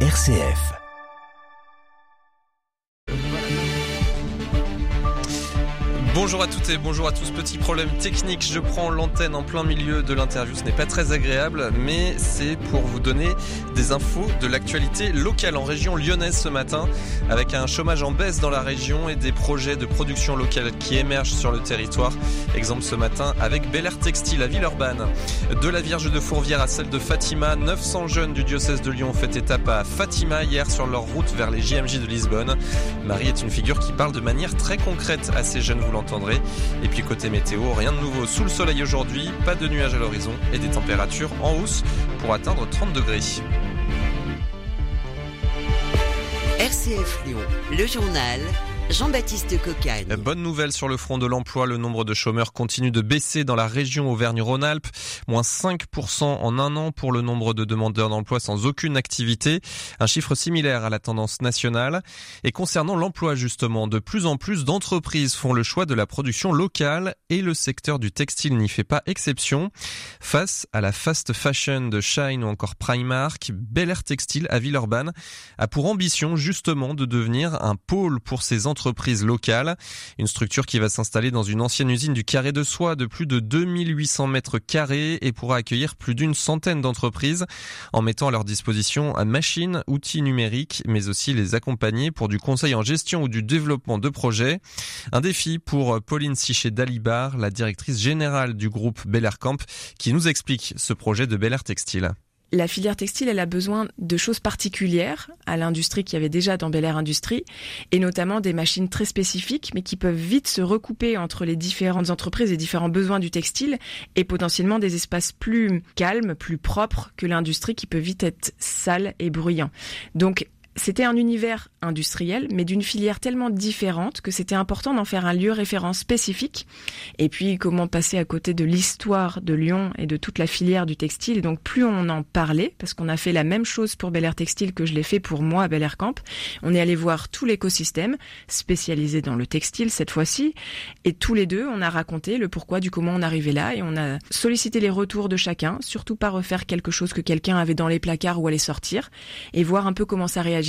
RCF. Bonjour à toutes et bonjour à tous. Petit problème technique, je prends l'antenne en plein milieu de l'interview. Ce n'est pas très agréable, mais c'est pour vous donner des infos de l'actualité locale en région lyonnaise ce matin, avec un chômage en baisse dans la région et des projets de production locale qui émergent sur le territoire. Exemple ce matin avec Bel Air Textile à Villeurbanne. De la Vierge de Fourvière à celle de Fatima, 900 jeunes du diocèse de Lyon ont fait étape à Fatima hier sur leur route vers les JMJ de Lisbonne. Marie est une figure qui parle de manière très concrète à ces jeunes et puis côté météo, rien de nouveau sous le soleil aujourd'hui, pas de nuages à l'horizon et des températures en hausse pour atteindre 30 degrés. RCF Lyon, le journal Jean-Baptiste Cocagne. Bonne nouvelle sur le front de l'emploi, le nombre de chômeurs continue de baisser dans la région Auvergne-Rhône-Alpes, moins 5% en un an pour le nombre de demandeurs d'emploi sans aucune activité, un chiffre similaire à la tendance nationale. Et concernant l'emploi justement, de plus en plus d'entreprises font le choix de la production locale et le secteur du textile n'y fait pas exception. Face à la fast fashion de Shine ou encore Primark, Bel Air Textile à Villeurbanne a pour ambition justement de devenir un pôle pour ces entreprises entreprise locale. Une structure qui va s'installer dans une ancienne usine du carré de soie de plus de 2800 mètres carrés et pourra accueillir plus d'une centaine d'entreprises en mettant à leur disposition machines, outils numériques, mais aussi les accompagner pour du conseil en gestion ou du développement de projets. Un défi pour Pauline Sichet d'Alibar, la directrice générale du groupe Bel Air Camp, qui nous explique ce projet de Bel Air Textile la filière textile, elle a besoin de choses particulières à l'industrie qui avait déjà dans Bel Air Industrie, et notamment des machines très spécifiques, mais qui peuvent vite se recouper entre les différentes entreprises et différents besoins du textile, et potentiellement des espaces plus calmes, plus propres que l'industrie qui peut vite être sale et bruyant. Donc c'était un univers industriel, mais d'une filière tellement différente que c'était important d'en faire un lieu référence spécifique. Et puis, comment passer à côté de l'histoire de Lyon et de toute la filière du textile. Donc, plus on en parlait, parce qu'on a fait la même chose pour Bel Air Textile que je l'ai fait pour moi à Bel Air Camp, on est allé voir tout l'écosystème, spécialisé dans le textile cette fois-ci. Et tous les deux, on a raconté le pourquoi du comment on arrivait là et on a sollicité les retours de chacun, surtout pas refaire quelque chose que quelqu'un avait dans les placards ou allait sortir, et voir un peu comment ça réagit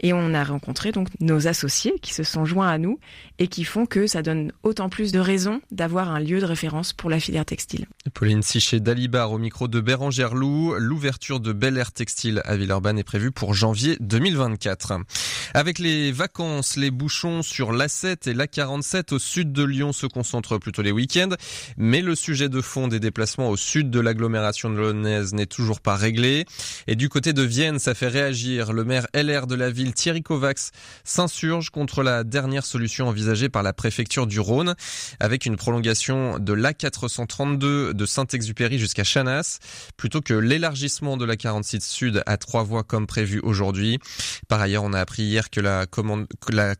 et on a rencontré donc nos associés qui se sont joints à nous et qui font que ça donne autant plus de raisons d'avoir un lieu de référence pour la filière textile. Pauline Sichet d'Alibar au micro de Bérangère Lou. L'ouverture de Bel Air Textile à Villeurbanne est prévue pour janvier 2024. Avec les vacances, les bouchons sur l'A7 et l'A47 au sud de Lyon se concentrent plutôt les week-ends, mais le sujet de fond des déplacements au sud de l'agglomération lyonnaise n'est toujours pas réglé. Et du côté de Vienne, ça fait réagir. Le maire LR de la ville, Thierry Kovacs, s'insurge contre la dernière solution envisagée par la préfecture du Rhône, avec une prolongation de l'A432 de Saint-Exupéry jusqu'à Chanas, plutôt que l'élargissement de la 46 Sud à trois voies comme prévu aujourd'hui. Par ailleurs, on a appris hier que la,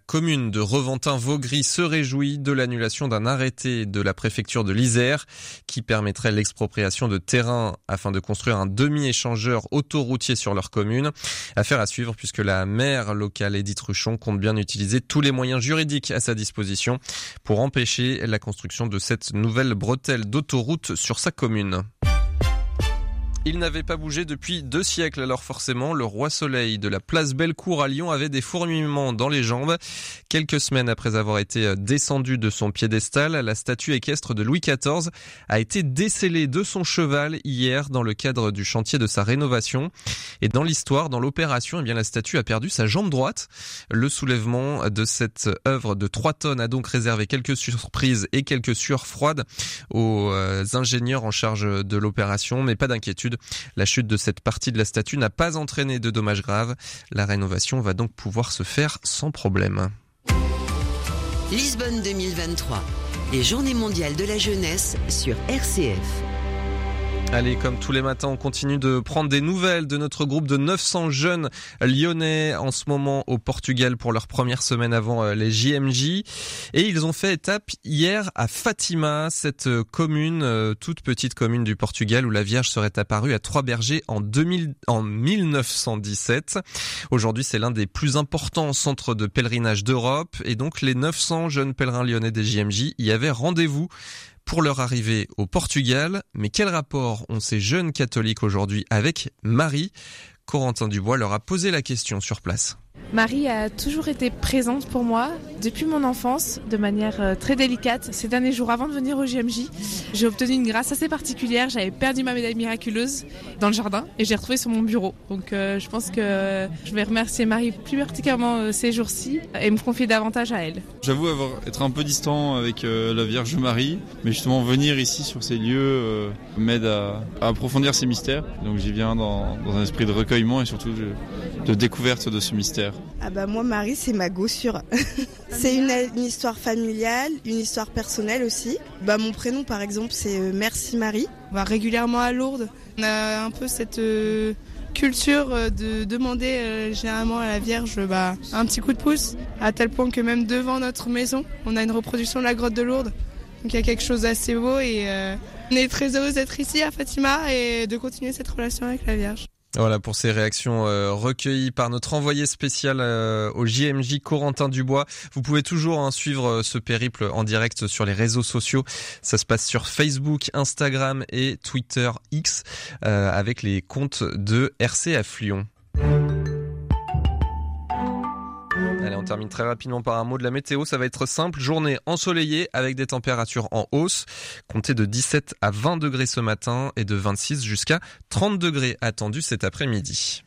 commune de Reventin-Vaugry se réjouit de l'annulation d'un arrêté de la préfecture de l'Isère qui permettrait l'expropriation de terrain afin de construire un demi-échangeur autoroutier sur leur commune. Affaire à suivre puisque la maire locale Edith Ruchon compte bien utiliser tous les moyens juridiques à sa disposition pour empêcher la construction de cette nouvelle bretelle d'autoroute sur sa commune. Il n'avait pas bougé depuis deux siècles, alors forcément, le roi soleil de la place Bellecour à Lyon avait des fourmillements dans les jambes. Quelques semaines après avoir été descendu de son piédestal, la statue équestre de Louis XIV a été décellée de son cheval hier dans le cadre du chantier de sa rénovation. Et dans l'histoire, dans l'opération, eh bien, la statue a perdu sa jambe droite. Le soulèvement de cette œuvre de 3 tonnes a donc réservé quelques surprises et quelques sueurs froides aux euh, ingénieurs en charge de l'opération, mais pas d'inquiétude. La chute de cette partie de la statue n'a pas entraîné de dommages graves. La rénovation va donc pouvoir se faire sans problème. Lisbonne 2023, les Journées mondiales de la jeunesse sur RCF. Allez, comme tous les matins, on continue de prendre des nouvelles de notre groupe de 900 jeunes lyonnais en ce moment au Portugal pour leur première semaine avant euh, les JMJ. Et ils ont fait étape hier à Fatima, cette euh, commune, euh, toute petite commune du Portugal où la Vierge serait apparue à Trois-Bergers en, 2000, en 1917. Aujourd'hui, c'est l'un des plus importants centres de pèlerinage d'Europe et donc les 900 jeunes pèlerins lyonnais des JMJ y avaient rendez-vous pour leur arrivée au Portugal. Mais quel rapport ont ces jeunes catholiques aujourd'hui avec Marie? Corentin Dubois leur a posé la question sur place. Marie a toujours été présente pour moi depuis mon enfance de manière euh, très délicate. Ces derniers jours avant de venir au JMJ, j'ai obtenu une grâce assez particulière. J'avais perdu ma médaille miraculeuse dans le jardin et j'ai retrouvé sur mon bureau. Donc euh, je pense que je vais remercier Marie plus particulièrement euh, ces jours-ci et me confier davantage à elle. J'avoue avoir être un peu distant avec la Vierge Marie, mais justement venir ici sur ces lieux m'aide à, approfondir ces mystères. Donc j'y viens dans, un esprit de recueillement et surtout de découverte de ce mystère. Ah bah moi Marie c'est ma gossure. c'est une, histoire familiale, une histoire personnelle aussi. Bah mon prénom par exemple c'est euh, Merci Marie. On va régulièrement à Lourdes. On a un peu cette euh, culture euh, de demander généralement à la Vierge bah, un petit coup de pouce, à tel point que même devant notre maison, on a une reproduction de la grotte de Lourdes. Donc il y a quelque chose d'assez beau et on est très heureux d'être ici à Fatima et de continuer cette relation avec la Vierge. Voilà pour ces réactions euh, recueillies par notre envoyé spécial euh, au JMJ Corentin Dubois. Vous pouvez toujours hein, suivre euh, ce périple en direct sur les réseaux sociaux. Ça se passe sur Facebook, Instagram et Twitter X avec les comptes de RCF Lyon. Allez, on termine très rapidement par un mot de la météo. Ça va être simple. Journée ensoleillée avec des températures en hausse. Comptez de 17 à 20 degrés ce matin et de 26 jusqu'à 30 degrés attendus cet après-midi.